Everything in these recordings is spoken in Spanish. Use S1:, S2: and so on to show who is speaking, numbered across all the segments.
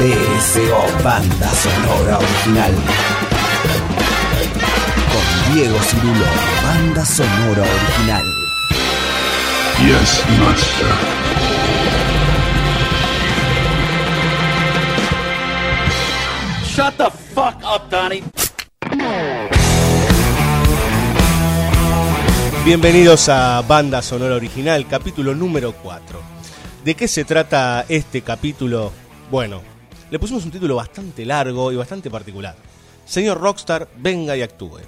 S1: BSO, banda sonora original. Con Diego Cirulo, banda sonora original.
S2: Yes, master.
S3: Shut the fuck up, Donnie.
S4: Bienvenidos a Banda Sonora Original, capítulo número 4. ¿De qué se trata este capítulo? Bueno, le pusimos un título bastante largo y bastante particular. Señor Rockstar, venga y actúe.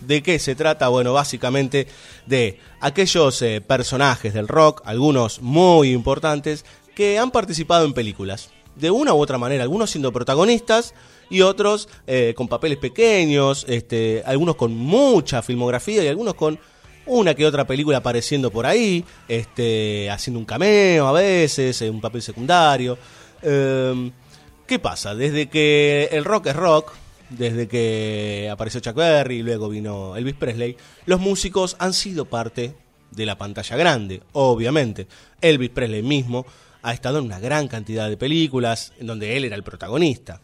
S4: ¿De qué se trata? Bueno, básicamente de aquellos eh, personajes del rock, algunos muy importantes, que han participado en películas. De una u otra manera, algunos siendo protagonistas y otros eh, con papeles pequeños, este, algunos con mucha filmografía y algunos con una que otra película apareciendo por ahí, este, haciendo un cameo a veces, eh, un papel secundario. Eh, ¿Qué pasa? Desde que el rock es rock, desde que apareció Chuck Berry y luego vino Elvis Presley, los músicos han sido parte de la pantalla grande, obviamente. Elvis Presley mismo ha estado en una gran cantidad de películas en donde él era el protagonista.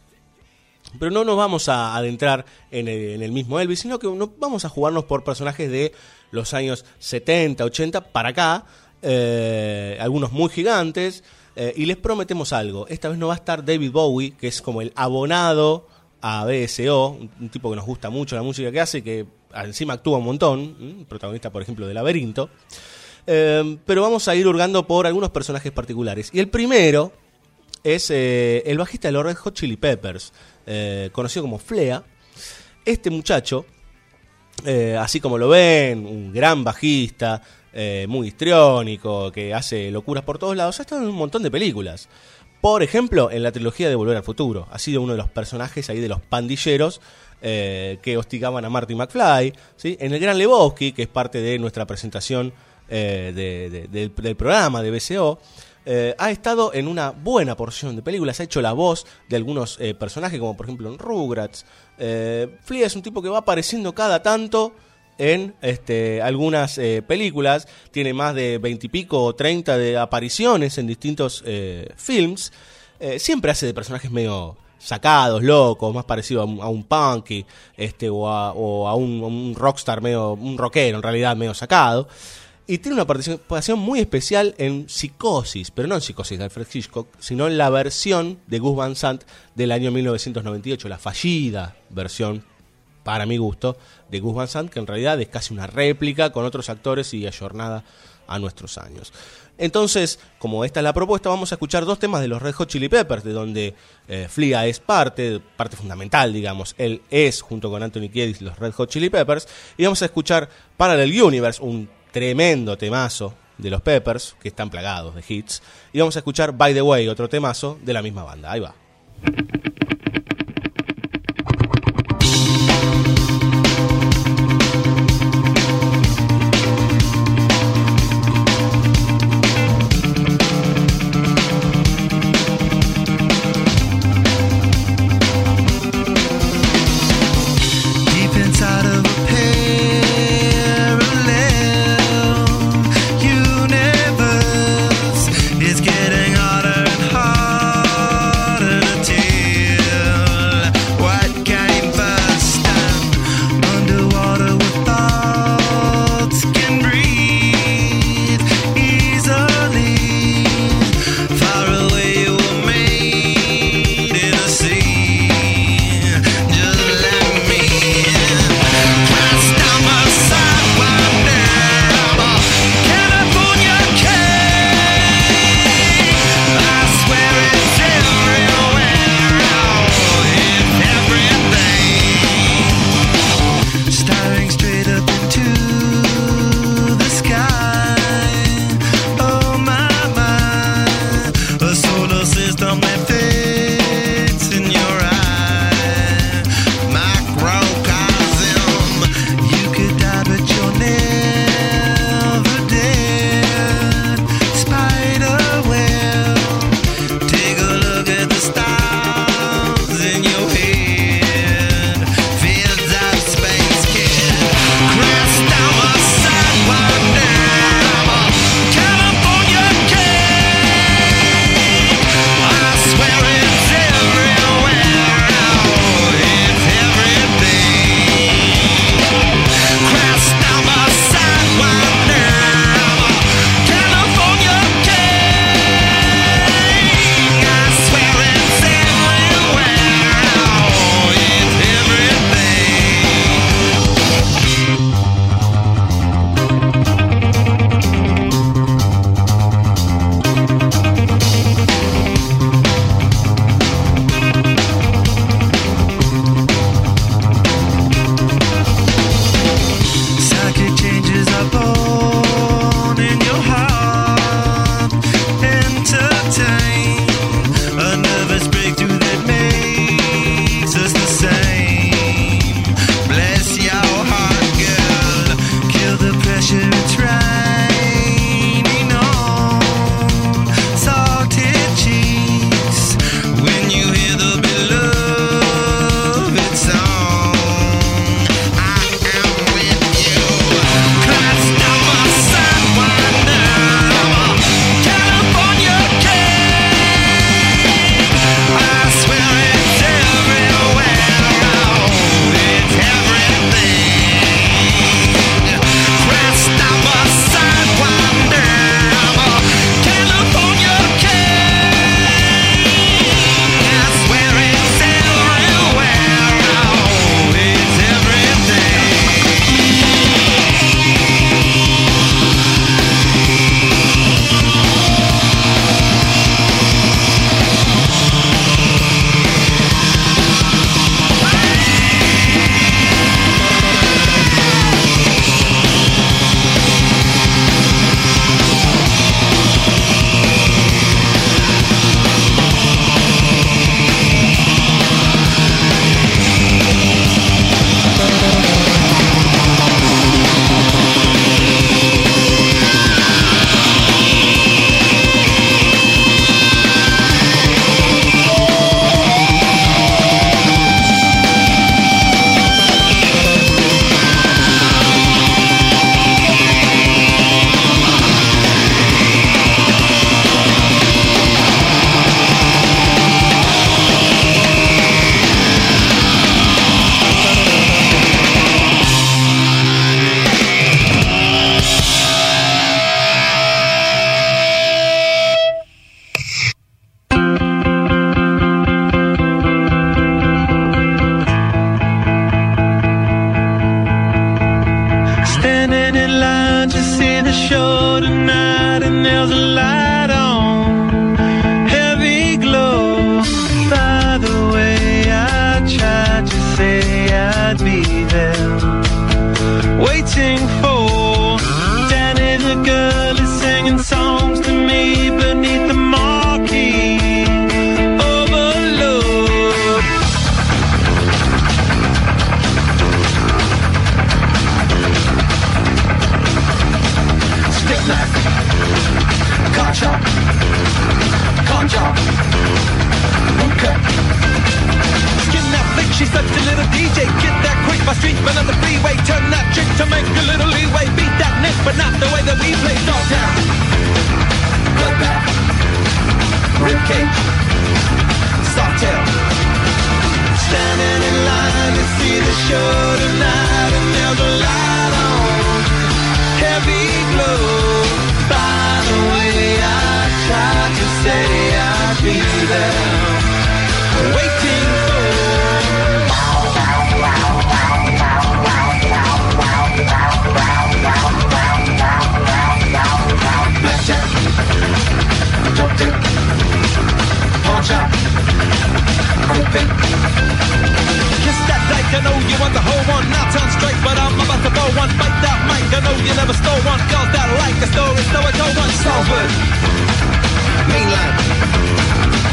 S4: Pero no nos vamos a adentrar en el, mismo Elvis, sino que vamos a jugarnos por personajes de los años 70, 80 para acá, eh, algunos muy gigantes, eh, y les prometemos algo. Esta vez no va a estar David Bowie, que es como el abonado a BSO, un, tipo que nos gusta mucho la música que hace, que encima actúa un montón, protagonista por ejemplo de Laberinto. Eh, pero vamos a ir hurgando por algunos personajes particulares. Y el primero es eh, el bajista de los Red Hot Chili Peppers, conocido como Flea. Este muchacho, así como lo ven, un gran bajista, eh, muy histriónico, que hace locuras por todos lados, ha estado en un montón de películas. Por ejemplo, en la trilogía de Volver al Futuro. Ha sido uno de los personajes ahí de los pandilleros eh, que hostigaban a Marty McFly. ¿sí? En El Gran Lebowski, que es parte de nuestra presentación eh, de- de- del, programa de BCO, ha estado en una buena porción de películas. Ha hecho la voz de algunos personajes, como por ejemplo en Rugrats. Flea es un tipo que va apareciendo cada tanto en este, algunas eh, películas. Tiene más de veintipico o treinta de apariciones en distintos eh, films. Eh, siempre hace de personajes medio sacados, locos, más parecido a un, a un punky este, o a un rockstar, medio, un rockero en realidad, medio sacado. Y tiene una participación muy especial en Psicosis, pero no en Psicosis de Alfred Hitchcock, sino en la versión de Gus Van Sant del año 1998, la fallida versión, para mi gusto, de Gus Van Sant, que en realidad es casi una réplica con otros actores y ayornada a nuestros años. Entonces, como esta es la propuesta, vamos a escuchar dos temas de los Red Hot Chili Peppers, de donde eh, Flea es parte, parte fundamental, digamos. Él es, junto con Anthony Kiedis, los Red Hot Chili Peppers. Y vamos a escuchar Parallel Universe, un tremendo temazo de los Peppers, que están plagados de hits. Y vamos a escuchar By the Way, otro temazo de la misma banda. Ahí va.
S3: Salford Mainland.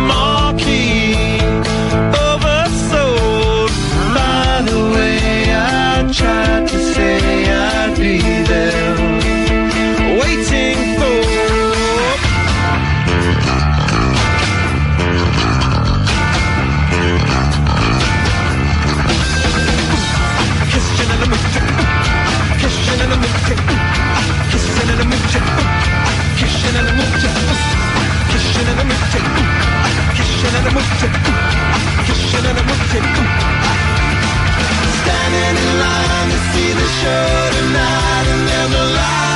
S5: tried to say I'd be there. Waiting for. Kissing in the mood, kissing in the mood, kissing in the mood, kissing in the mood, kissing in the mood, kissing in the mood, kissing in the mood. See the show tonight, and there's a light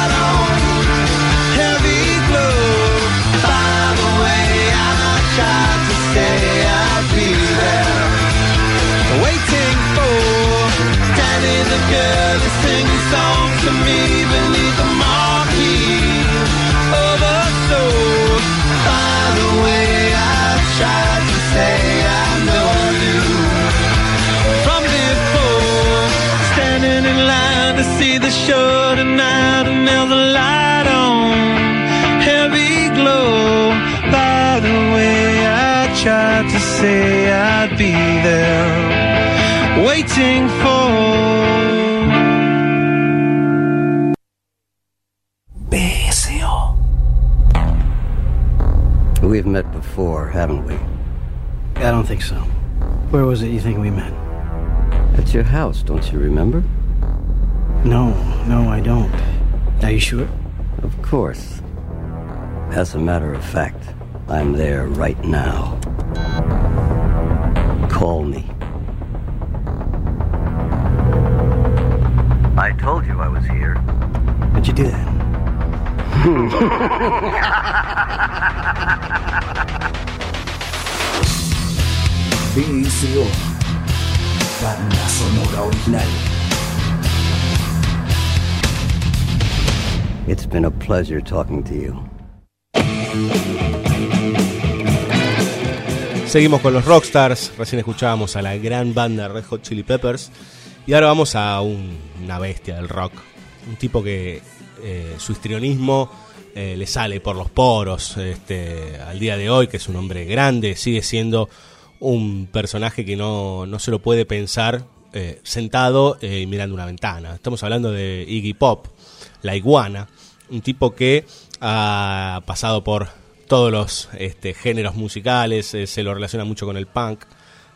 S5: show tonight And there's a light on Heavy glow By the way I tried to say I'd be there waiting for.
S1: BSO.
S6: We've met before, haven't we?
S7: I don't think so. Where was it you think we met?
S6: At your house, don't you remember?
S7: No, no, I don't. Are you sure?
S6: Of course. As a matter of fact, I'm there right now. Call me. I told you I was here.
S7: How'd you do that?
S1: BSO. Banda sonora original.
S6: It's been a pleasure talking to you.
S4: Seguimos con los Rockstars. Recién escuchábamos a la gran banda Red Hot Chili Peppers. Y ahora vamos a un- una bestia del rock. Un tipo que eh, su histrionismo eh, le sale por los poros este, al día de hoy, que es un hombre grande, sigue siendo un personaje que no, no se lo puede pensar eh, sentado y mirando una ventana. Estamos hablando de Iggy Pop, la iguana, un tipo que ha pasado por todos los este, géneros musicales, eh, se lo relaciona mucho con el punk,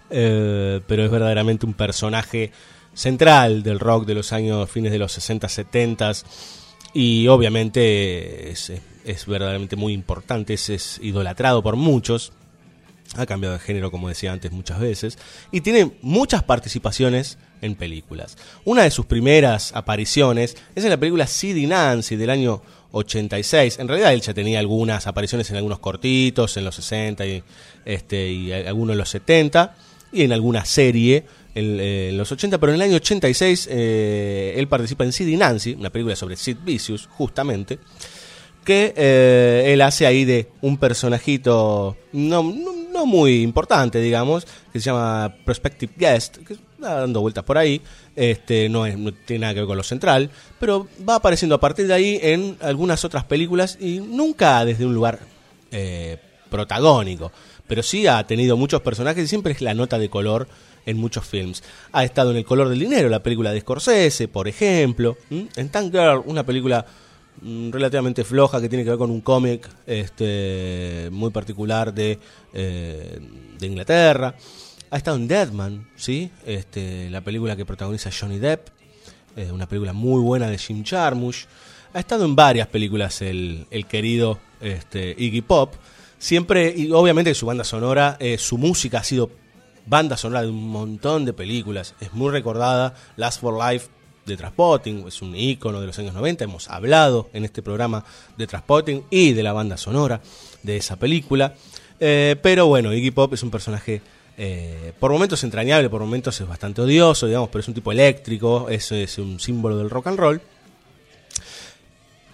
S4: eh, pero es verdaderamente un personaje central del rock de los años fines de los 60, 70 y obviamente es, verdaderamente muy importante, es idolatrado por muchos Ha cambiado de género, como decía antes, muchas veces. Y tiene muchas participaciones en películas. Una de sus primeras apariciones es en la película Sid Nancy del año 86. En realidad él ya tenía algunas apariciones en algunos cortitos, en los 60 y, este, algunos en los 70, y en alguna serie en, los 80, pero en el año 86 eh, él participa en Sid Nancy, una película sobre Sid Vicious, justamente, que eh, él hace ahí de un personajito no, no, muy importante, digamos, que se llama Prospective Guest, dando vueltas por ahí, este, no, es, no tiene nada que ver con lo central, pero va apareciendo a partir de ahí en algunas otras películas y nunca desde un lugar eh, protagónico, pero sí ha tenido muchos personajes y siempre es la nota de color en muchos films. Ha estado en El color del dinero, la película de Scorsese, por ejemplo, en Tank Girl, una película mm, relativamente floja que tiene que ver con un cómic este, muy particular de, eh, de Inglaterra. Ha estado en Deadman, ¿sí? este, la película que protagoniza Johnny Depp, eh, una película muy buena de Jim Jarmusch. Ha estado en varias películas el, querido este, Iggy Pop. Siempre, y obviamente su banda sonora, eh, su música ha sido banda sonora de un montón de películas. Es muy recordada. Last for Life de Transpotting, es un ícono de los años 90. Hemos hablado en este programa de Transpotting y de la banda sonora de esa película. Eh, pero bueno, Iggy Pop es un personaje eh, por momentos entrañable, por momentos es bastante odioso, digamos, pero es un tipo eléctrico, es, es un símbolo del rock and roll.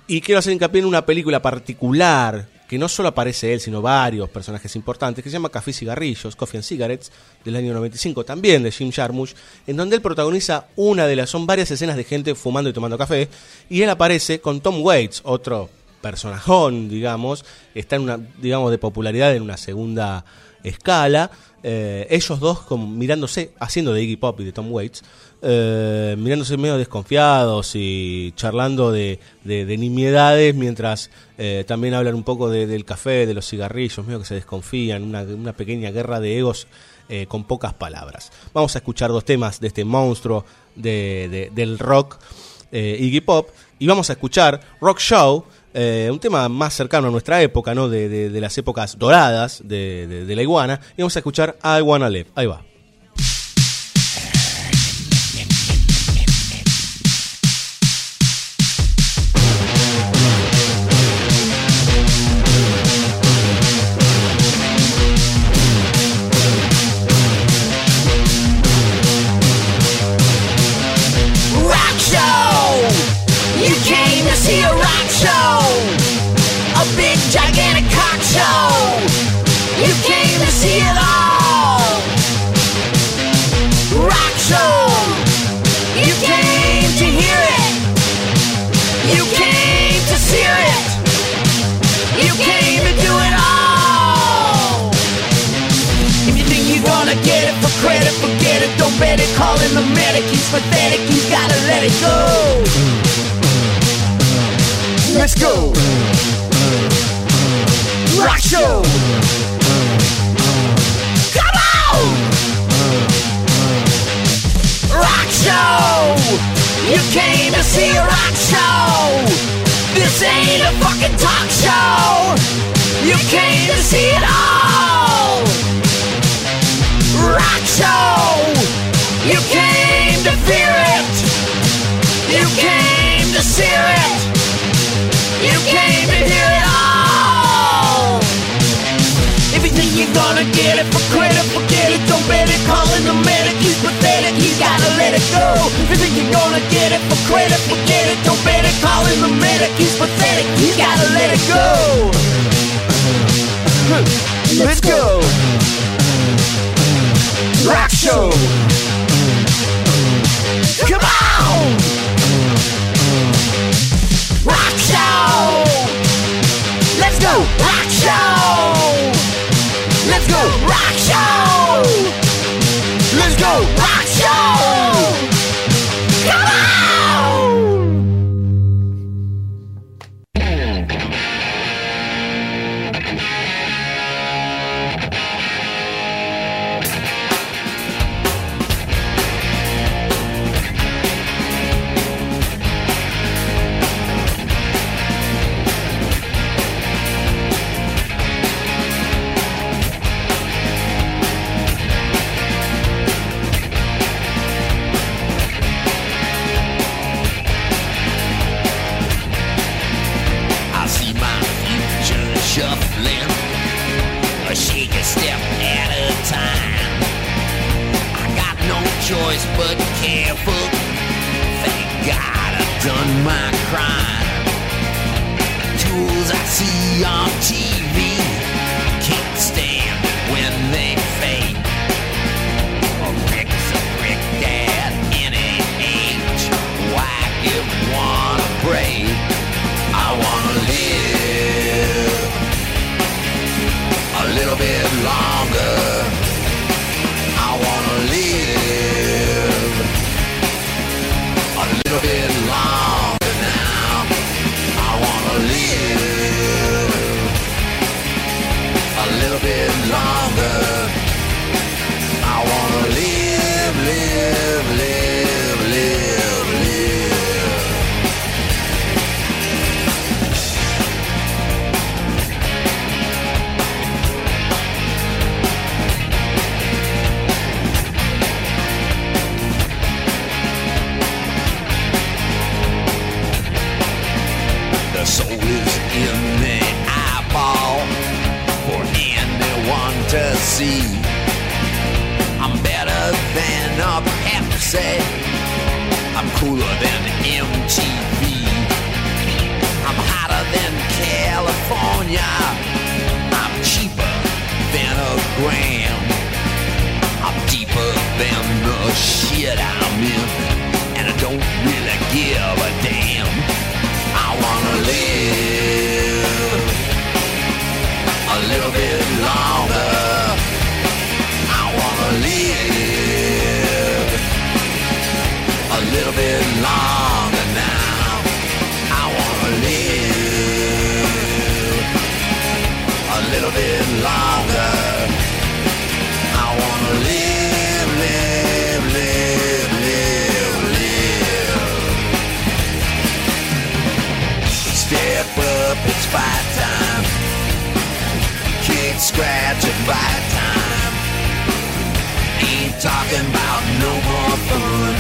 S4: Y quiero hacer hincapié en una película particular que no solo aparece él, sino varios personajes importantes, que se llama Café y Cigarrillos, Coffee and Cigarettes, del año 95, también de Jim Jarmusch, en donde él protagoniza una de las, son varias escenas de gente fumando y tomando café, y él aparece con Tom Waits, otro personajón, digamos, está en una, digamos, de popularidad en una segunda escala, eh, ellos dos como mirándose, haciendo de Iggy Pop y de Tom Waits, eh, mirándose medio desconfiados y charlando de, de, de nimiedades mientras eh, también hablan un poco de- del café, de los cigarrillos, medio que se desconfían, una, una pequeña guerra de egos con pocas palabras. Vamos a escuchar dos temas de este monstruo de, de- del rock, Iggy Pop, y vamos a escuchar Rock Show, eh, un tema más cercano a nuestra época, ¿no? De, de- de las épocas doradas de, de- la iguana, y vamos a escuchar I Wanna Live. Ahí va.
S8: You came to see it all! Rock show! You came to hear it! You came to see it! You came to do it all! If you think you're gonna get it for credit, forget it, don't bet it. Call in the medic, he's pathetic, he's gotta let it go. Let's go. Rock show. You came to see a rock show. This ain't a fucking talk show. You came to see it all. Rock show. You came to fear it. You came to sear it. You came to hear it all. If you think you're gonna get it for credit, it. Bet it. Call in the medic. He's pathetic. He's gotta let it go. You think you're gonna get it for credit, forget it. Don't bet it. Call in the medic. He's pathetic. He's gotta let it go. Let's go. Rock show. Alright!
S9: But careful. Thank God I've done my crime. Tools I see on TV can't stand when they fade. A brick's a brick, Dad, in age. Why give one a break? I wanna live a little bit longer. Now. I wanna live a little bit longer. I wanna live, live, see. I'm better than a Pepsi. I'm cooler than MTV. I'm hotter than California. I'm cheaper than a gram. I'm deeper than the shit I'm in. And I don't really give a damn. I wanna live a little bit longer. Live a little bit longer now. I wanna live a little bit longer. I wanna live, live, live, live, live. Step up, it's fight time. Kick, scratch, talking about no more fun,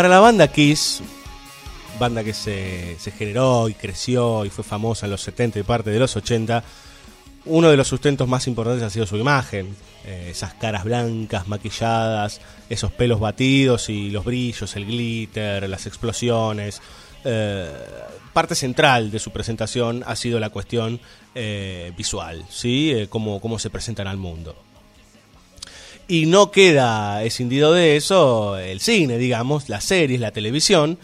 S4: Para la banda Kiss, banda que se, generó y creció y fue famosa en los 70 y parte de los 80, uno de los sustentos más importantes ha sido su imagen. Eh, esas caras blancas, maquilladas, esos pelos batidos y los brillos, el glitter, las explosiones. Eh, parte central de su presentación ha sido la cuestión eh, visual, ¿sí? Cómo, cómo se presentan al mundo. Y no queda escindido de eso el cine, digamos, las series, la televisión,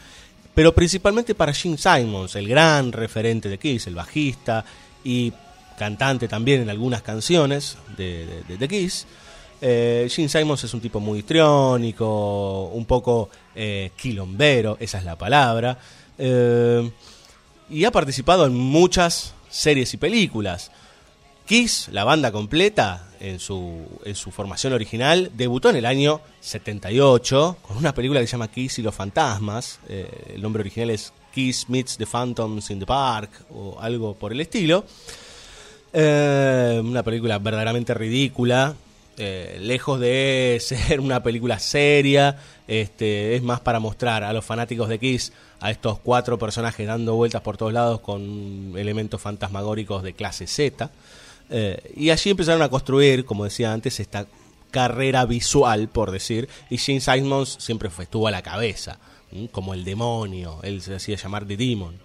S4: pero principalmente para Gene Simons, el gran referente de Kiss, el bajista y cantante también en algunas canciones de, de, Kiss. Eh, Gene Simons es un tipo muy histriónico, un poco eh, quilombero, esa es la palabra, Eh, y ha participado en muchas series y películas. Kiss, la banda completa, en su, en su formación original, debutó en el año 78 con una película que se llama Kiss y los fantasmas. Eh, el nombre original es Kiss Meets the Phantoms in the Park o algo por el estilo. Eh, una película verdaderamente ridícula, eh, lejos de ser una película seria, este, es más para mostrar a los fanáticos de Kiss a estos cuatro personajes dando vueltas por todos lados con elementos fantasmagóricos de clase Z. Eh, y allí empezaron a construir, como decía antes, esta carrera visual, por decir, y Gene Simons siempre estuvo a la cabeza, como el demonio, él se hacía llamar The Demon.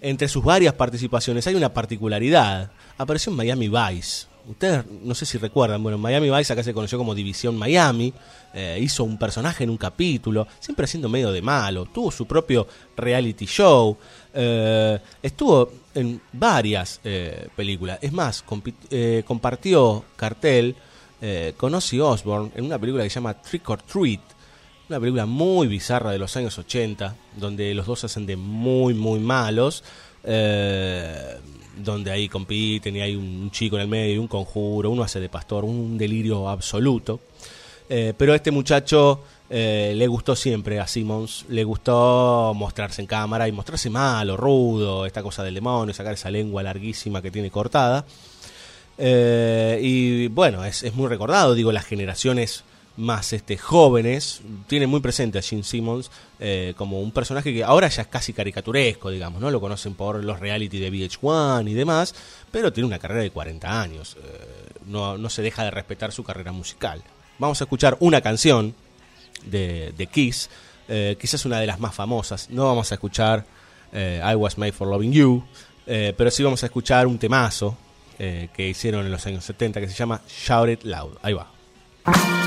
S4: Entre sus varias participaciones hay una particularidad. Apareció en Miami Vice. Ustedes no sé si recuerdan, bueno, en Miami Vice acá se conoció como División Miami. eh, hizo un personaje en un capítulo, siempre siendo medio de malo. Tuvo su propio reality show. Eh, estuvo en varias eh, películas. Es más, eh, compartió cartel con Ozzy Osbourne en una película que se llama Trick or Treat. Una película muy bizarra de los años 80, donde los dos hacen de muy, muy malos. donde ahí compiten y hay un chico en el medio un conjuro, uno hace de pastor, un delirio absoluto. Pero este muchacho eh, le gustó siempre a Simmons, le gustó mostrarse en cámara y mostrarse malo, rudo, esta cosa del demonio, sacar esa lengua larguísima que tiene cortada. Eh, y bueno, es, es muy recordado, digo, las generaciones más este, jóvenes tienen muy presente a Gene Simmons eh, como un personaje que ahora ya es casi caricaturesco, digamos, ¿no? Lo conocen por los reality de VH1 y demás, pero tiene una carrera de 40 años. eh, no, no se deja de respetar su carrera musical. Vamos a escuchar una canción de, Kiss, eh, quizás una de las más famosas. No vamos a escuchar eh, I Was Made for Loving You, eh, pero sí vamos a escuchar un temazo eh, que hicieron en los años 70 que se llama Shout It Loud. Ahí va.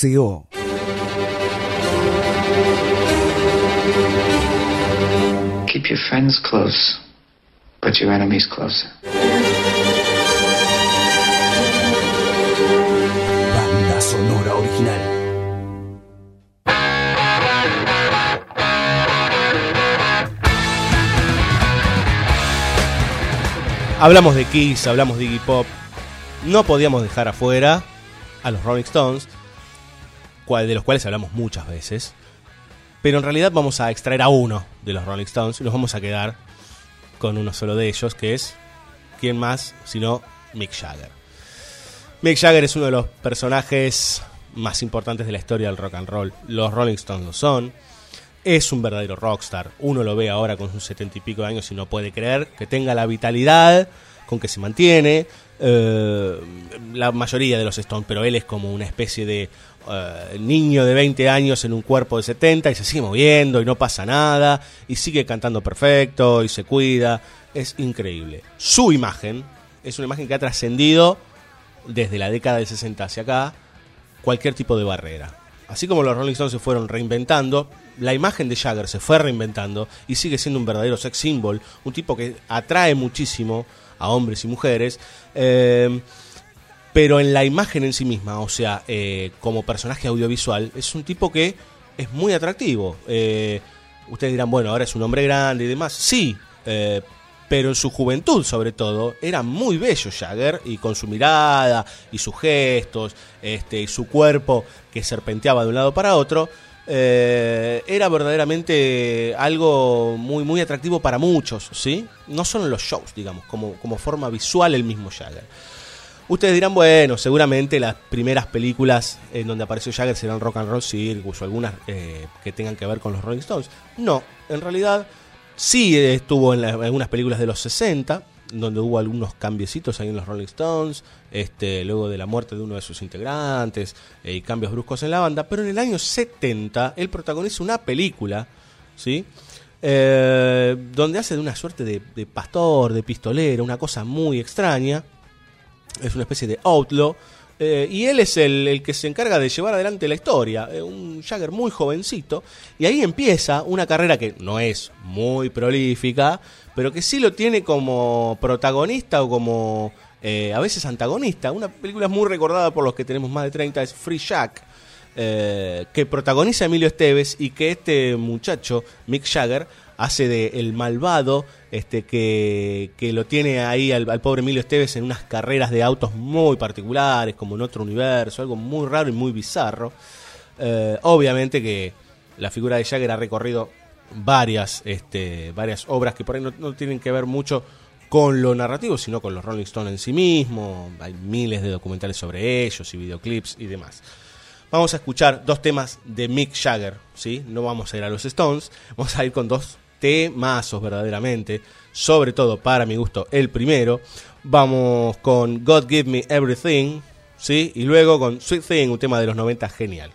S3: deseo. Keep your friends
S10: close, but your enemies closer.
S1: Banda sonora original.
S4: Hablamos de Kiss, hablamos de Iggy Pop. No podíamos dejar afuera a los Rolling Stones, de los cuales hablamos muchas veces. Pero en realidad vamos a extraer a uno de los Rolling Stones y nos vamos a quedar con uno solo de ellos, que es, ¿quién más sino Mick Jagger? Mick Jagger es uno de los personajes más importantes de la historia del rock and roll. Los Rolling Stones lo son. Es un verdadero rockstar. Uno lo ve ahora con sus setenta y pico de años y no puede creer que tenga la vitalidad con que se mantiene. Eh, la mayoría de los Stones, pero él es como una especie de eh, niño de 20 años en un cuerpo de 70 y se sigue moviendo y no pasa nada y sigue cantando perfecto y se cuida. Es increíble. Su imagen es una imagen que ha trascendido desde la década del 60 hacia acá cualquier tipo de barrera. Así como los Rolling Stones se fueron reinventando, la imagen de Jagger se fue reinventando y sigue siendo un verdadero sex symbol, un tipo que atrae muchísimo a hombres y mujeres, eh, pero en la imagen en sí misma, o sea, eh, como personaje audiovisual, es un tipo que es muy atractivo. Eh, ustedes dirán, bueno, ahora es un hombre grande y demás. Sí, pero en su juventud sobre todo era muy bello Jagger y con su mirada y sus gestos este, y su cuerpo que serpenteaba de un lado para otro eh, era verdaderamente algo muy muy atractivo para muchos sí no solo en los shows digamos como, como forma visual el mismo Jagger Ustedes dirán, bueno, seguramente las primeras películas en donde apareció Jagger serán Rock and Roll Circus o algunas eh, que tengan que ver con los Rolling Stones. No, en realidad sí estuvo en, algunas películas de los 60, donde hubo algunos cambiecitos ahí en los Rolling Stones, este, luego de la muerte de uno de sus integrantes eh, y cambios bruscos en la banda, pero en el año 70 él protagoniza una película, ¿sí? Eh, donde hace de una suerte de, de pastor, de pistolero, una cosa muy extraña es una especie de outlaw. eh, y él es el, el que se encarga de llevar adelante la historia. un Jagger muy jovencito. Y ahí empieza una carrera que no es muy prolífica, pero que sí lo tiene como protagonista o como eh, a veces antagonista. Una película muy recordada por los que tenemos más de 30 es Free Jack. eh, que protagoniza Emilio Esteves y que este muchacho, Mick Jagger, hace de el malvado este que, que lo tiene ahí al, al pobre Emilio Esteves en unas carreras de autos muy particulares, como en otro universo, algo muy raro y muy bizarro. Eh, obviamente que la figura de Jagger ha recorrido varias, este, varias obras que por ahí no, tienen que ver mucho con lo narrativo, sino con los Rolling Stones en sí mismos. Hay miles de documentales sobre ellos y videoclips y demás. Vamos a escuchar dos temas de Mick Jagger, ¿sí? No vamos a ir a los Stones, vamos a ir con dos temazos verdaderamente, sobre todo para mi gusto el primero. Vamos con God Give Me Everything, ¿sí? Y luego con Sweet Thing, un tema de los 90 genial.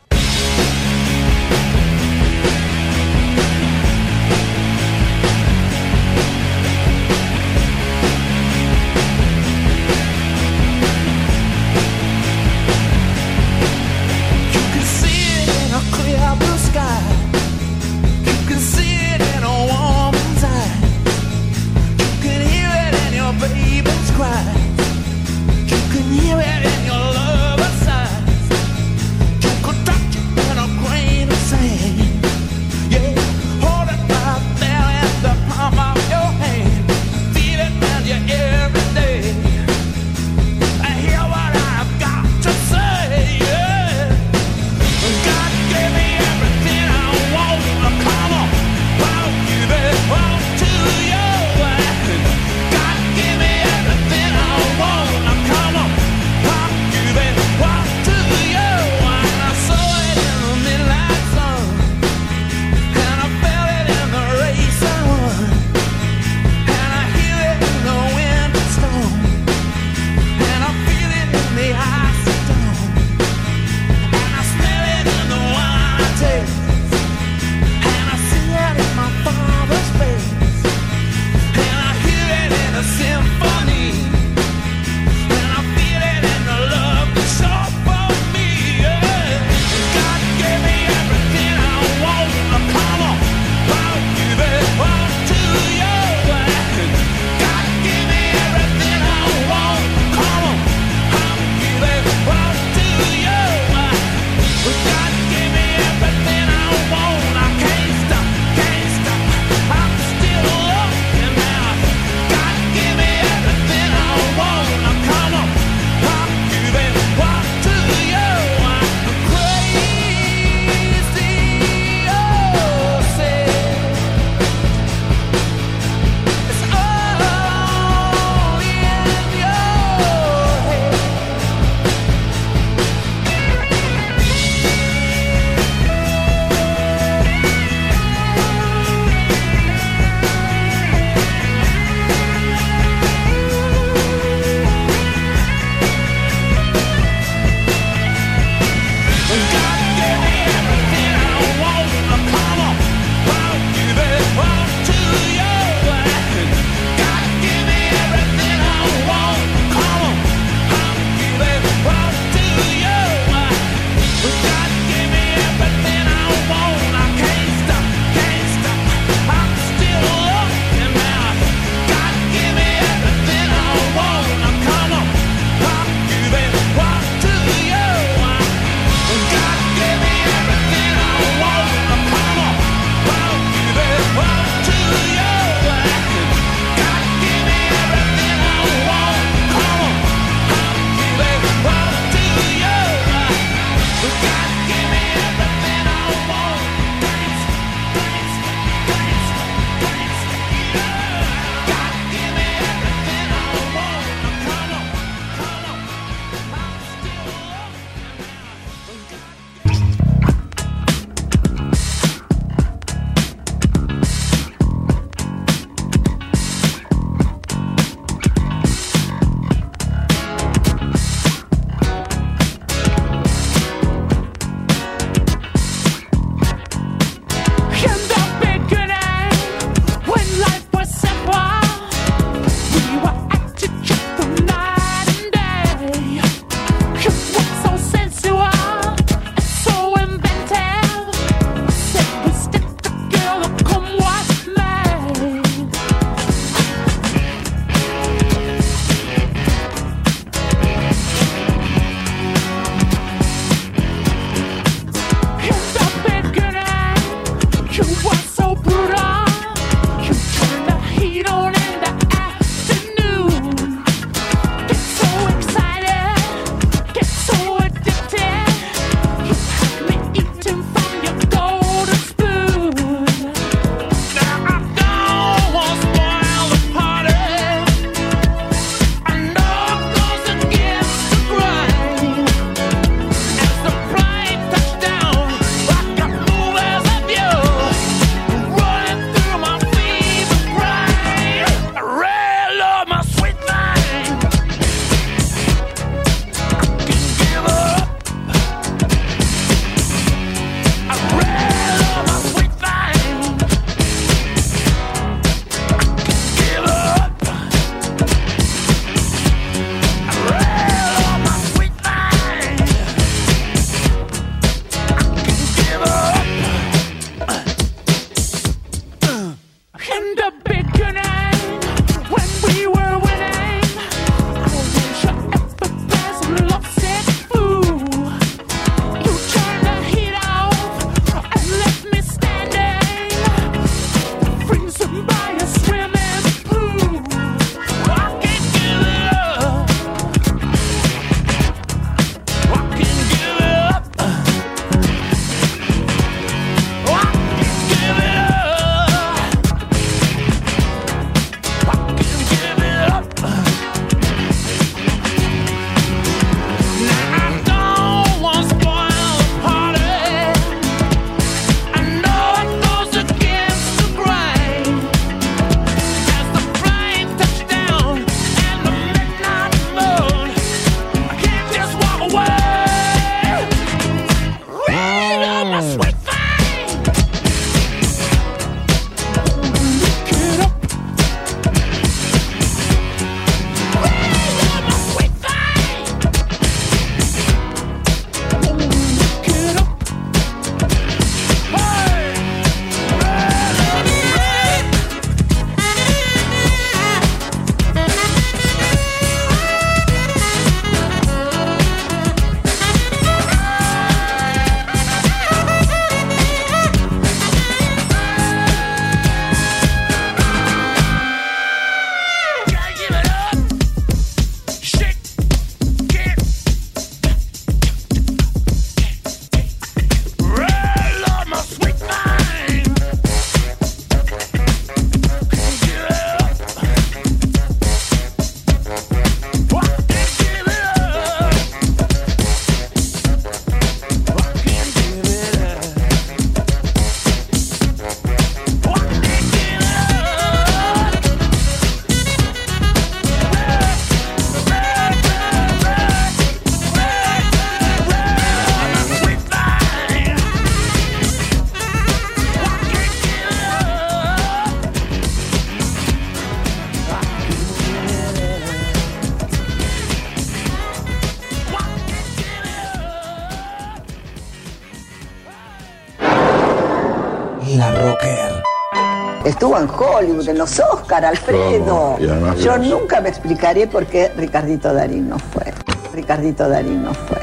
S11: Estuvo en Hollywood, en los Oscar, Alfredo. Yo nunca me explicaré por qué Ricardito Darín no fue. Ricardito Darín no fue.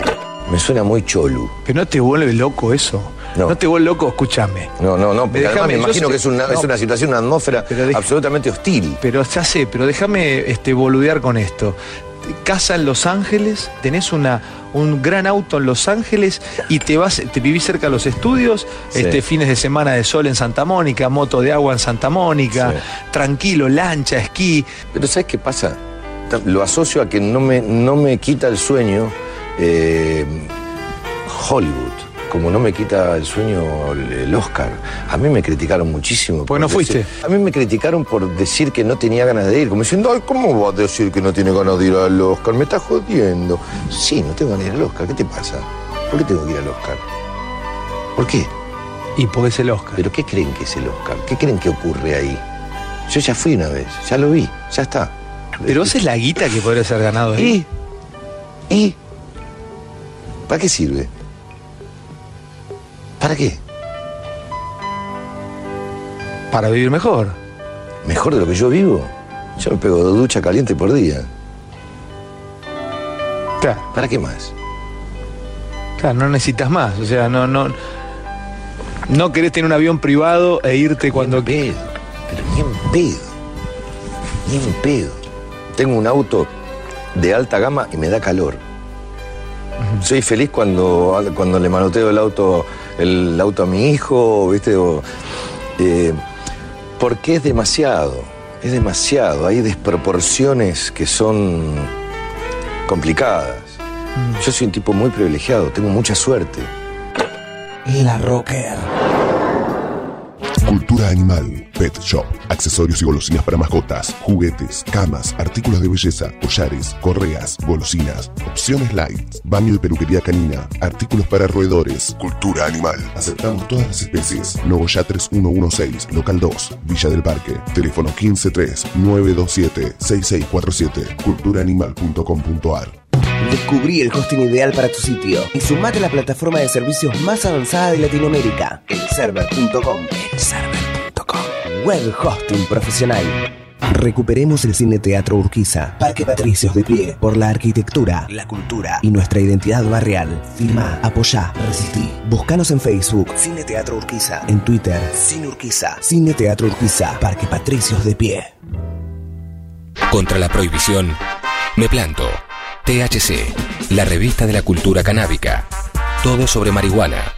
S12: Me suena muy cholu.
S13: ¿Que no te vuelve loco eso? No, te vuelve loco, escúchame.
S12: No, no, no, además me imagino que es una, es una situación, una atmósfera absolutamente hostil.
S13: Pero ya sé, pero déjame este, boludear con esto. Casa en Los Ángeles, tenés una, un gran auto en Los Ángeles y te vas, te vivís cerca de los estudios,
S12: Sí.
S13: este fines de semana de sol en Santa Mónica, moto de agua en Santa Mónica,
S12: Sí.
S13: tranquilo, lancha, esquí.
S12: Pero ¿sabes qué pasa? Lo asocio a que no me, no me quita el sueño eh, Hollywood, como no me quita el sueño el, Oscar. A mí me criticaron muchísimo.
S13: Pues no
S12: decir-
S13: fuiste.
S12: a mí me criticaron por decir que no tenía ganas de ir, como diciendo, ay, ¿cómo vas a decir que no tiene ganas de ir al Oscar? Me estás jodiendo. Sí, no tengo ganas de ir al Oscar, ¿qué te pasa? ¿Por qué tengo que ir al Oscar? ¿Por qué?
S13: Y es el Oscar.
S12: ¿Pero qué creen que es el Oscar? ¿Qué creen que ocurre ahí? Yo ya fui una vez, ya lo vi, ya está.
S13: Pero esa es la guita que podría ser ganado ahí.
S12: ¿Y? ¿Y? ¿Para qué sirve? ¿Para qué?
S13: Para vivir mejor.
S12: ¿Mejor de lo que yo vivo? Yo me pego dos duchas caliente por día.
S13: Claro.
S12: ¿Para qué más?
S13: Claro, no necesitas más. O sea, no, no. No querés tener un avión privado e irte cuando.
S12: Pedo. Pero ni en pedo. Ni en pedo. Tengo un auto de alta gama y me da calor. Soy feliz cuando, cuando le manoteo el auto, el auto a mi hijo, ¿viste? O, eh, porque es demasiado, es demasiado. Hay desproporciones que son complicadas. Yo soy un tipo muy privilegiado, tengo mucha suerte.
S1: La Rocker.
S2: Cultura animal, pet shop, accesorios y golosinas para mascotas, juguetes, camas, artículos de belleza, collares, correas, golosinas, opciones light, baño y peluquería canina, artículos para roedores. Cultura animal. Aceptamos todas las especies. Nogoyá 3116, local 2, Villa del Parque. Teléfono 153-927-6647. Culturaanimal.com.ar.
S14: Descubrí el hosting ideal para tu sitio y sumate a la plataforma de servicios más avanzada de Latinoamérica, elserver.com. Elserver.com. Web hosting profesional. Recuperemos el Cine Teatro Urquiza, Parque Patricios de pie, por la arquitectura, la cultura y nuestra identidad barrial. Firma, apoyá, resistí. Búscanos en Facebook, Cine Teatro Urquiza. En Twitter, Cine Urquiza. Cine Teatro Urquiza, Parque Patricios de pie.
S15: Contra la prohibición, me planto. THC, la revista de la cultura canábica. Todo sobre marihuana.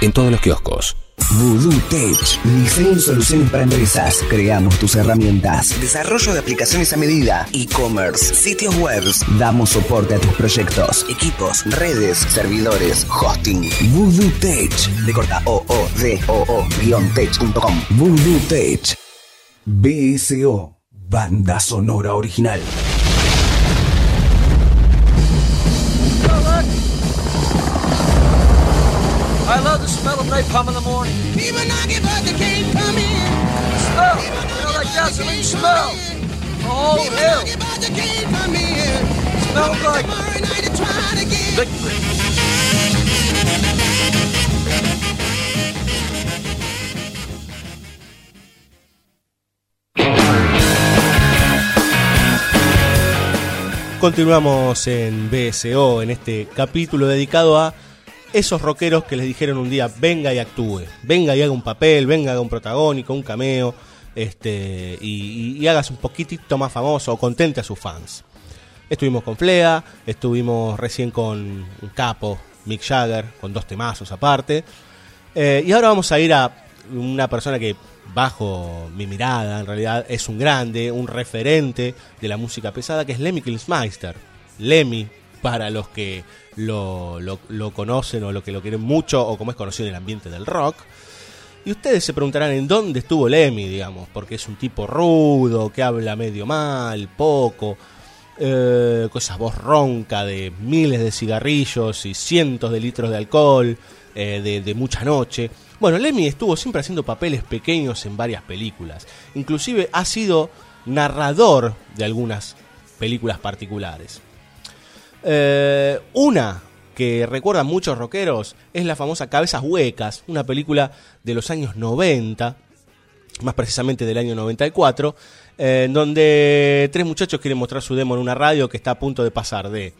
S15: En todos los kioscos.
S14: Voodoo Tech. Diseño y soluciones para empresas. Creamos tus herramientas. Desarrollo de aplicaciones a medida. E-commerce. Sitios web. Damos soporte a tus proyectos. Equipos. Redes. Servidores. Hosting. Voodoo Tech. De corta o o d o o tech.com.
S1: Voodoo Tech. BSO. Banda sonora original.
S16: Love the smell of napalm in the morning. People knock it, but they can't come in. Smell, you know that gasoline smell. Oh, hell. Smells like victory.
S4: Continuamos en BSO, en este capítulo dedicado a esos rockeros que les dijeron un día, venga y actúe, venga y haga un papel, venga haga un protagónico, un cameo, este, y, y- y hagas un poquitito más famoso o contente a sus fans. Estuvimos con Flea, estuvimos recién con un capo, Mick Jagger, con dos temazos aparte. Eh, y ahora vamos a ir a una persona que, bajo mi mirada, en realidad es un grande, un referente de la música pesada, que es Lemmy Kilsmeister. Lemmy, para los que lo, lo- conocen o lo que lo quieren mucho, o como es conocido en el ambiente del rock. Y ustedes se preguntarán en dónde estuvo Lemmy, digamos, porque es un tipo rudo, que habla medio mal, poco, eh, con esa voz ronca de miles de cigarrillos y cientos de litros de alcohol, eh, de, de mucha noche. Bueno, Lemmy estuvo siempre haciendo papeles pequeños en varias películas. Inclusive ha sido narrador de algunas películas particulares. Eh, una que recuerdan muchos rockeros es la famosa Cabezas Huecas, una película de los años 90 más precisamente del año 94, eh, donde tres muchachos quieren mostrar su demo en una radio que está a punto de pasar de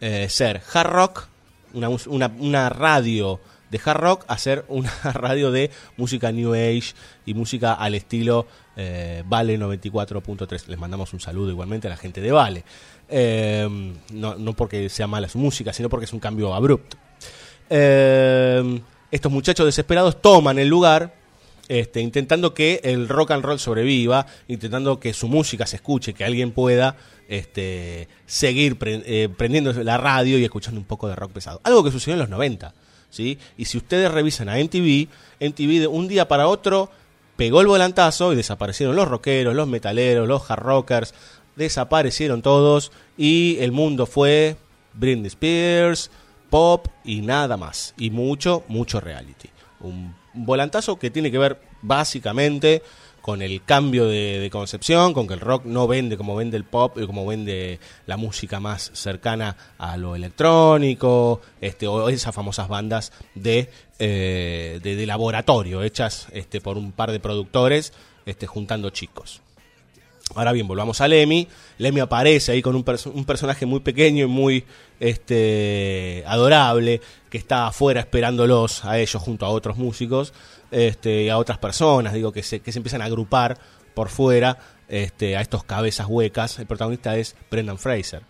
S4: eh, ser hard rock, una radio de hard rock, a ser una radio de música New Age y música al estilo eh, Vale 94.3. Les mandamos un saludo igualmente a la gente de Vale. Eh, no, porque sea mala su música, sino porque es un cambio abrupto. Eh, estos muchachos desesperados toman el lugar este, intentando que el rock and roll sobreviva, intentando que su música se escuche, que alguien pueda este, seguir eh, prendiendo la radio y escuchando un poco de rock pesado. Algo que sucedió en los 90. ¿sí? Y si ustedes revisan a MTV, MTV de un día para otro pegó el volantazo y desaparecieron los rockeros, los metaleros, los hard rockers, desaparecieron todos y el mundo fue Britney Spears, pop y nada más. Y mucho, mucho reality. Un volantazo que tiene que ver básicamente con el cambio de, de concepción, con que el rock no vende como vende el pop y como vende la música más cercana a lo electrónico, este, o esas famosas bandas de, eh, de, de laboratorio hechas este, por un par de productores este, juntando chicos. Ahora bien, volvamos a Lemmy. Lemmy aparece ahí con un, perso- un personaje muy pequeño y muy este, adorable, que está afuera esperándolos a ellos junto a otros músicos este, y a otras personas, digo, que se, que se empiezan a agrupar por fuera este, a estos cabezas huecas. El protagonista es Brendan Fraser.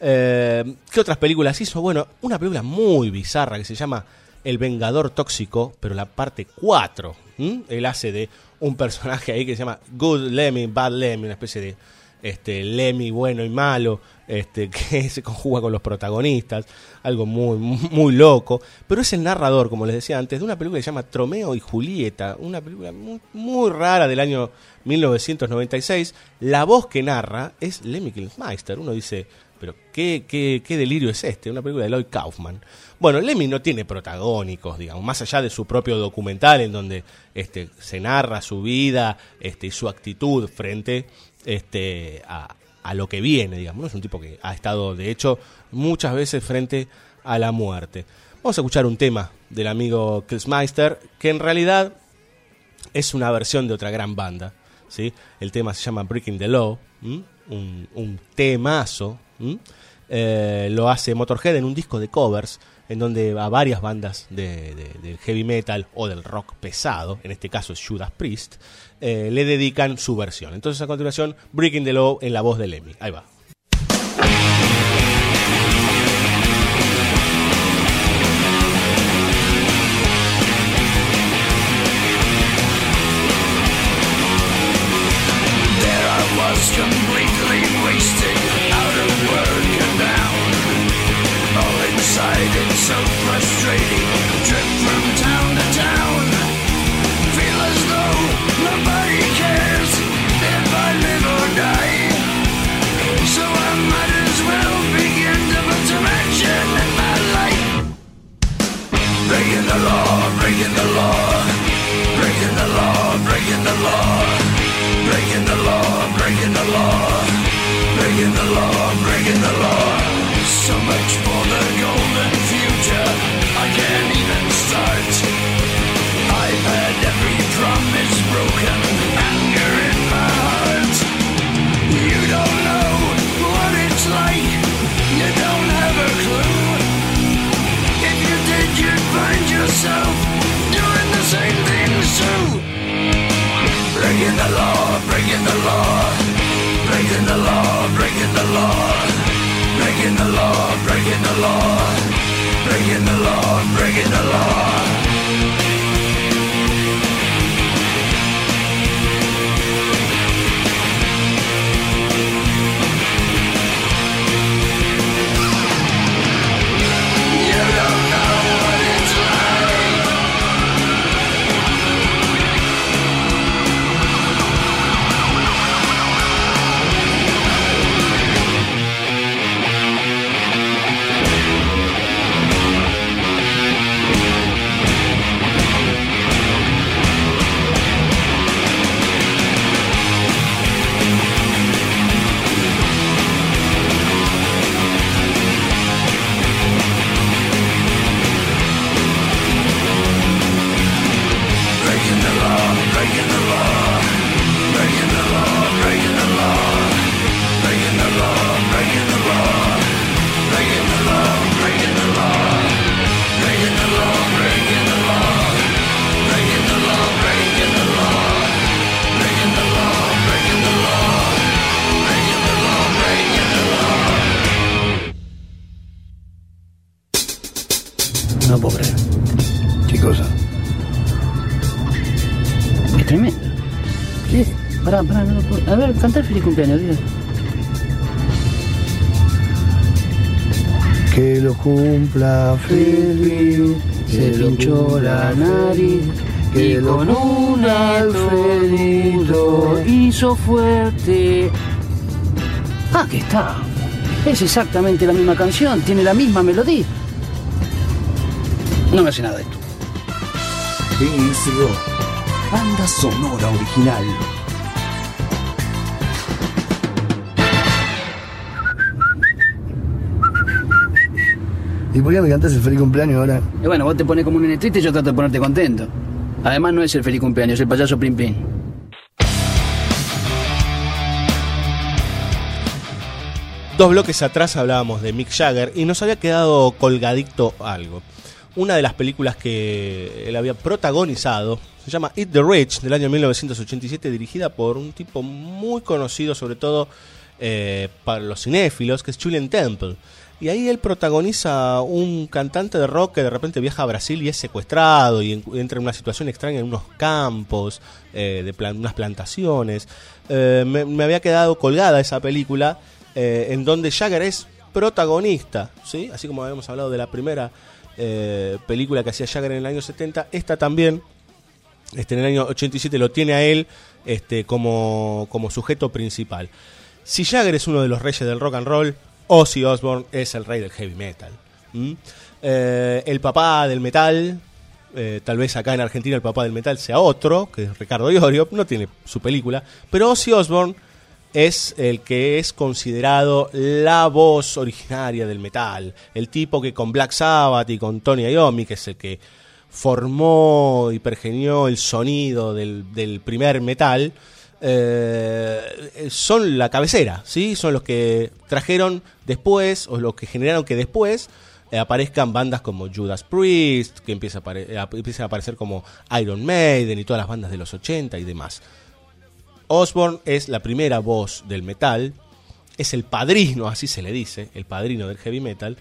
S4: Eh, ¿Qué otras películas hizo? Bueno, una película muy bizarra que se llama El Vengador Tóxico, pero la parte 4. ¿M? Él hace de un personaje ahí que se llama Good Lemmy, Bad Lemmy, una especie de este, Lemmy bueno y malo, este, que se conjuga con los protagonistas, algo muy, muy loco. Pero es el narrador, como les decía antes, de una película que se llama Tromeo y Julieta, una película muy, muy rara del año 1996. La voz que narra es Lemmy Kilmister. Uno dice, pero ¿qué, qué, qué delirio es este? Una película de Lloyd Kaufman. Bueno, Lemmy no tiene protagónicos, digamos, más allá de su propio documental en donde este, se narra su vida este, y su actitud frente este, a, a lo que viene, digamos. Es un tipo que ha estado, de hecho, muchas veces frente a la muerte. Vamos a escuchar un tema del amigo Kilsmeister, que en realidad es una versión de otra gran banda. ¿sí? El tema se llama Breaking the Law, un, un temazo. ¿M? Eh, lo hace Motorhead en un disco de covers, en donde a varias bandas de, de- del heavy metal o del rock pesado, en este caso es Judas Priest, eh, le dedican su versión. Entonces a continuación, Breaking the Law en la voz de Lemmy. Ahí va.
S9: Breaking the law, breaking the law, breaking the law, breaking the law, breaking the law, breaking the law.
S17: Canta el feliz cumpleaños, diga.
S18: Que lo cumpla feliz,
S17: Se pinchó la nariz y con un alfredito hizo fuerte. Ah, que está. Es exactamente la misma canción, tiene la misma melodía. No me hace nada esto.
S1: BSO. Banda sonora original.
S18: ¿Y por qué me cantas el feliz cumpleaños ahora?
S17: Y bueno, vos te pones como un nene triste y yo trato de ponerte contento. Además, no es el feliz cumpleaños, es el payaso Plim Plim.
S4: Dos bloques atrás hablábamos de Mick Jagger y nos había quedado colgadito algo. Una de las películas que él había protagonizado se llama Eat the Rich del año 1987, dirigida por un tipo muy conocido, sobre todo eh, para los cinéfilos, que es Julian Temple. Y ahí él protagoniza un cantante de rock que de repente viaja a Brasil y es secuestrado y en- entra en una situación extraña en unos campos, eh, de plan- unas plantaciones. Eh, me, había quedado colgada esa película eh, en donde Jagger es protagonista, ¿sí? así como habíamos hablado de la primera película que hacía Jagger en el año 70, esta también este, en el año 87 lo tiene a él este, como, como sujeto principal. Si Jagger es uno de los reyes del rock and roll, Ozzy Osbourne es el rey del heavy metal. Eh, el papá del metal, eh, tal vez acá en Argentina el papá del metal sea otro, que es Ricardo Iorio, no tiene su película, pero Ozzy Osbourne es el que es considerado la voz originaria del metal, el tipo que con Black Sabbath y con Tony Iommi, que es el que formó y pergenió el sonido del primer metal, eh, son la cabecera, ¿sí? Son los que trajeron después, o los que generaron que después eh, aparezcan bandas como Judas Priest, que empieza empiezan a aparecer como Iron Maiden y todas las bandas de los 80 y demás. Osborne es la primera voz del metal, es el padrino, así se le dice, el padrino del heavy metal,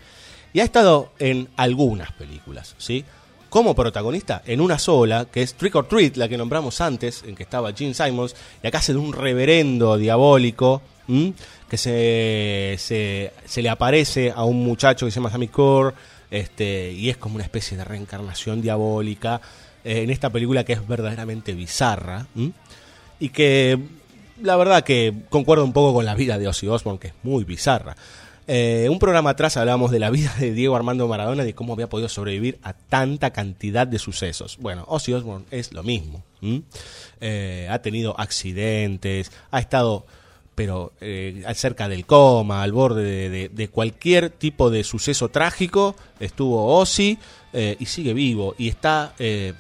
S4: y ha estado en algunas películas, ¿sí? Como protagonista en una sola, que es Trick or Treat, la que nombramos antes, en que estaba Gene Simons, y acá hace de un reverendo diabólico, que se, se, se le aparece a un muchacho que se llama Sammy Core, este, y es como una especie de reencarnación diabólica eh, en esta película que es verdaderamente bizarra, y que la verdad que concuerda un poco con la vida de Ozzy Osbourne, que es muy bizarra. Eh, un programa atrás hablábamos de la vida de Diego Armando Maradona y de cómo había podido sobrevivir a tanta cantidad de sucesos. Bueno, Ozzy Osbourne es lo mismo. Eh, ha tenido accidentes, ha estado pero eh, cerca del coma, al borde de, cualquier tipo de suceso trágico, estuvo Ozzy eh, y sigue vivo y está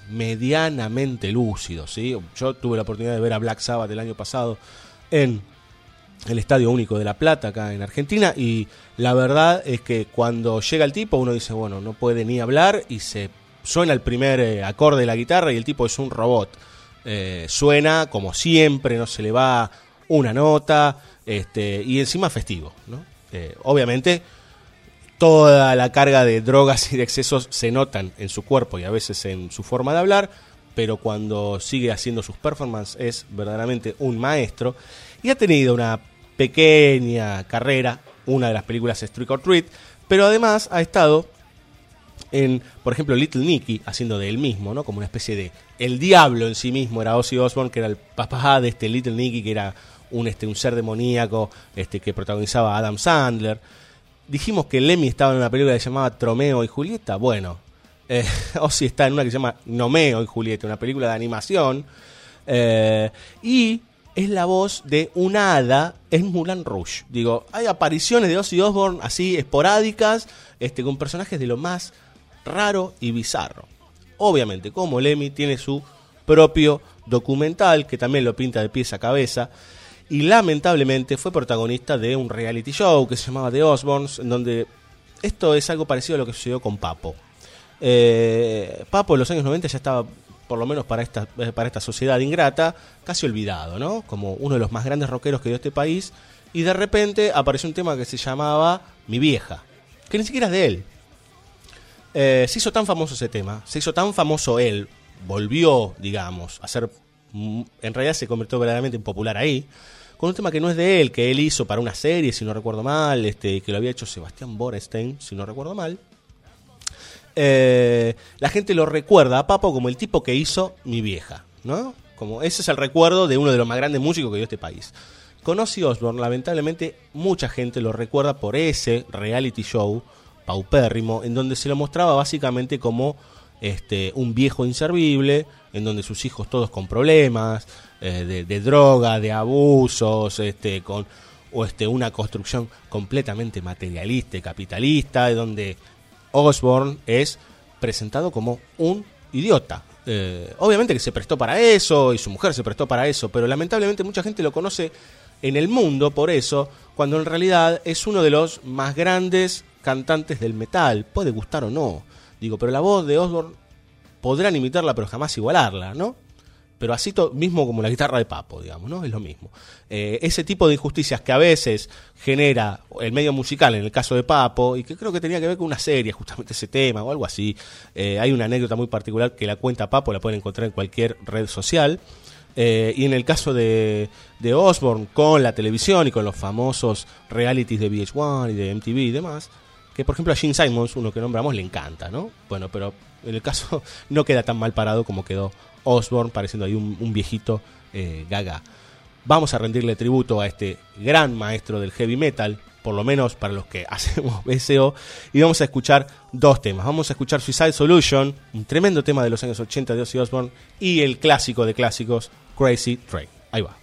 S4: medianamente lúcido. ¿sí? Yo tuve la oportunidad de ver a Black Sabbath el año pasado en el Estadio Único de La Plata, acá en Argentina, y la verdad es que cuando llega el tipo uno dice, bueno, no puede ni hablar y se suena el primer eh, acorde de la guitarra y el tipo es un robot. Eh, suena como siempre, no se le va una nota, este, y encima festivo. ¿no? Eh, obviamente, toda la carga de drogas y de excesos se notan en su cuerpo y a veces en su forma de hablar, pero cuando sigue haciendo sus performances es verdaderamente un maestro y ha tenido una pequeña carrera, una de las películas es Trick or Treat, pero además ha estado en, por ejemplo, Little Nicky, haciendo de él mismo, ¿no? Como una especie de el diablo en sí mismo era Ozzy Osbourne, que era el papá de este Little Nicky, que era un este un ser demoníaco, este que protagonizaba a Adam Sandler. Dijimos que Lemmy estaba en una película que se llamaba Tromeo y Julieta. Bueno, eh, Ozzy está en una que se llama Nomeo y Julieta, una película de animación. Eh, y es la voz de una hada en Mulan Rouge. Digo, hay apariciones de Ozzy Osbourne así esporádicas, este, con personajes de lo más raro y bizarro. Obviamente, como Lemmy tiene su propio documental que también lo pinta de pies a cabeza. Y lamentablemente fue protagonista de un reality show que se llamaba The Osbournes, en donde esto es algo parecido a lo que sucedió con Papo. Eh, Papo en los años 90 ya estaba, por lo menos para esta, eh, para esta sociedad ingrata, casi olvidado, ¿no? Como uno de los más grandes rockeros que dio este país. Y de repente apareció un tema que se llamaba Mi vieja, que ni siquiera es de él. Eh, se hizo tan famoso ese tema, se hizo tan famoso él, volvió, digamos, a ser
S19: mm, en realidad se convirtió verdaderamente en popular ahí, con un tema que no es de él, que él hizo para una serie, si no recuerdo mal, este, que lo había hecho Sebastián Borestein, si no recuerdo mal. Eh, la gente lo recuerda a Papo como el tipo que hizo Mi Vieja, ¿no? Como ese es el recuerdo de uno de los más grandes músicos que dio este país. Con Ozzy lamentablemente, mucha gente lo recuerda por ese reality show paupérrimo, en donde se lo mostraba básicamente como este, un viejo inservible, en donde sus hijos todos con problemas, eh, de, droga, de abusos, este, con o este, una construcción completamente materialista y capitalista, de donde Osborne es presentado como un idiota. Eh, obviamente que se prestó para eso y su mujer se prestó para eso, pero lamentablemente mucha gente lo conoce en el mundo por eso, cuando en realidad es uno de los más grandes cantantes del metal. Puede gustar o no, digo, pero la voz de Osborne podrán imitarla, pero jamás igualarla, ¿no? Pero así mismo como la guitarra de Papo, digamos, ¿no? Es lo mismo. Eh, ese tipo de injusticias que a veces genera el medio musical, en el caso de Papo, y que creo que tenía que ver con una serie, justamente ese tema o algo así. Eh, hay una anécdota muy particular que la cuenta Papo, la pueden encontrar en cualquier red social. Eh, y en el caso de, de Osborne, con la televisión y con los famosos realities de VH1 y de MTV y demás, que por ejemplo a Gene Simons, uno que nombramos, le encanta, ¿no? Bueno, pero en el caso no queda tan mal parado como quedó Osborne, pareciendo ahí un, viejito eh, gaga. Vamos a rendirle tributo a este gran maestro del heavy metal, por lo menos para los que hacemos BSO, y vamos a escuchar dos temas. Vamos a escuchar Suicide Solution, un tremendo tema de los años 80 de Ozzy Osbourne, y el clásico de clásicos, Crazy Train. Ahí va.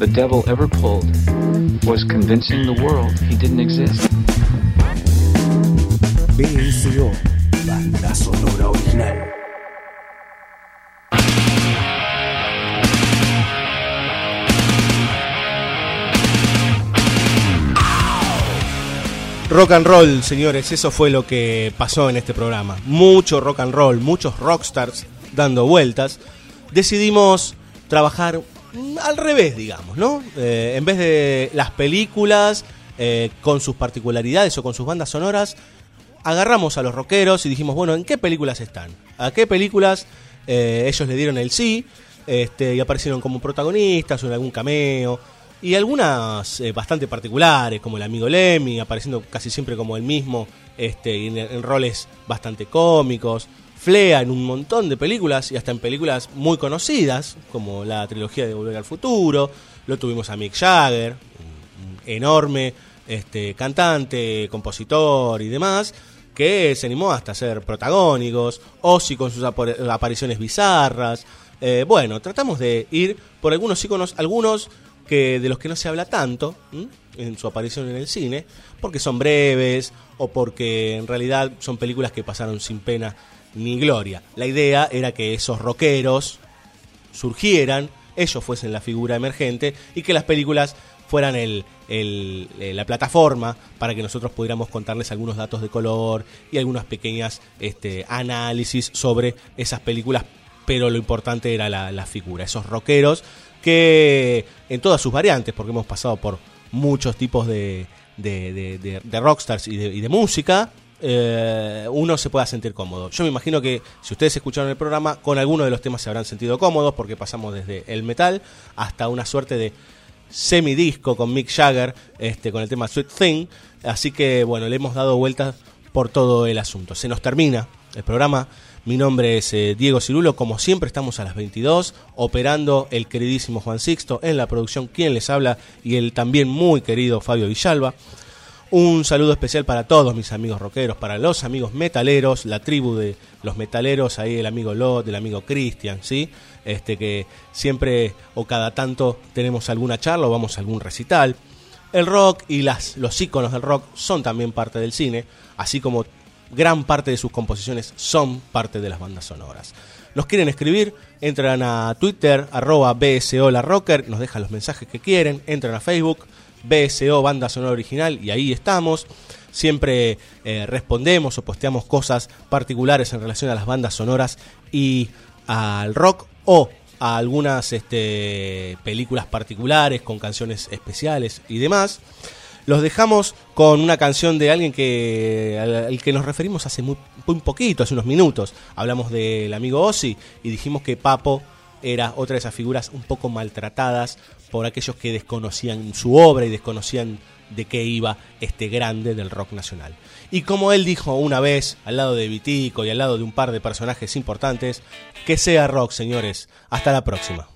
S20: The
S10: devil ever pulled was convincing the world he didn't exist.
S1: BSO, banda sonora original.
S4: Rock and roll, señores, eso fue lo que pasó en este programa. Mucho rock and roll, muchos rockstars dando vueltas. Decidimos trabajar al revés, digamos, ¿no? Eh, en vez de las películas eh, con sus particularidades o con sus bandas sonoras, agarramos a los rockeros y dijimos, bueno, ¿en qué películas están? ¿A qué películas eh, ellos le dieron el sí? Este, y aparecieron como protagonistas o en algún cameo. Y algunas bastante particulares, como el amigo Lemmy, apareciendo casi siempre como el mismo, este, en roles bastante cómicos. Flea en un montón de películas y hasta en películas muy conocidas, como la trilogía de Volver al Futuro. Lo tuvimos a Mick Jagger, un- enorme este, cantante, compositor y demás, que se animó hasta a ser protagónicos, Ozzy con sus apariciones bizarras. Eh, bueno, tratamos de ir por algunos iconos, algunos que de los que no se habla tanto ¿m? en su aparición en el cine, porque son breves o porque en realidad son películas que pasaron sin pena ni gloria. La idea era que esos rockeros surgieran, ellos fuesen la figura emergente y que las películas fueran el, el- eh, la plataforma para que nosotros pudiéramos contarles algunos datos de color y algunas pequeñas este, análisis sobre esas películas, pero lo importante era la, la figura, esos rockeros que en todas sus variantes, porque hemos pasado por muchos tipos de, de, de- rockstars y de música, eh, uno se pueda sentir cómodo. Yo me imagino que si ustedes escucharon el programa, con alguno de los temas se habrán sentido cómodos, porque pasamos desde el metal hasta una suerte de semidisco con Mick Jagger, este, con el tema Sweet Thing. Así que bueno, le hemos dado vueltas por todo el asunto. Se nos termina el programa. Mi nombre es eh, Diego Cirulo, como siempre estamos a las 22, operando el queridísimo Juan Sixto en la producción, quien les habla, y el también muy querido Fabio Villalba. Un saludo especial para todos mis amigos rockeros, para los amigos metaleros, la tribu de los metaleros, ahí el amigo Lot, el amigo Cristian, ¿sí? Este que siempre o cada tanto tenemos alguna charla o vamos a algún recital. El rock y las, los íconos del rock son también parte del cine, así como gran parte de sus composiciones son parte de las bandas sonoras. Nos quieren escribir, entran a Twitter, arroba BSO Rocker, nos dejan los mensajes que quieren, entran a Facebook, BSO Banda Sonora Original y ahí estamos. Siempre eh, respondemos o posteamos cosas particulares en relación a las bandas sonoras y al rock o a algunas este, películas particulares con canciones especiales y demás. Los dejamos con una canción de alguien que al, que nos referimos hace muy, muy poquito, hace unos minutos. Hablamos del amigo Ozzy y dijimos que Papo era otra de esas figuras un poco maltratadas por aquellos que desconocían su obra y desconocían de qué iba este grande del rock nacional. Y como él dijo una vez, al lado de Vitico y al lado de un par de personajes importantes, que sea rock, señores. Hasta la próxima.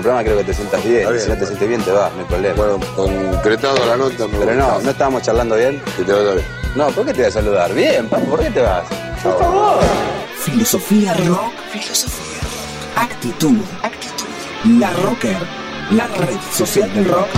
S3: A
S21: mi programa, creo que te sientas
S22: bien.
S21: Si no te sientes bien, te vas, no hay problema.
S22: Bueno, concretado la nota me
S21: Pero no,
S22: gustaba.
S21: no estábamos charlando bien.
S22: Que te vaya bien.
S21: No, ¿por qué te voy a saludar? Bien, papi, ¿por qué te vas? Por favor.
S14: Filosofía rock. Filosofía rock. Actitud. Actitud. La rocker. La red social del rock.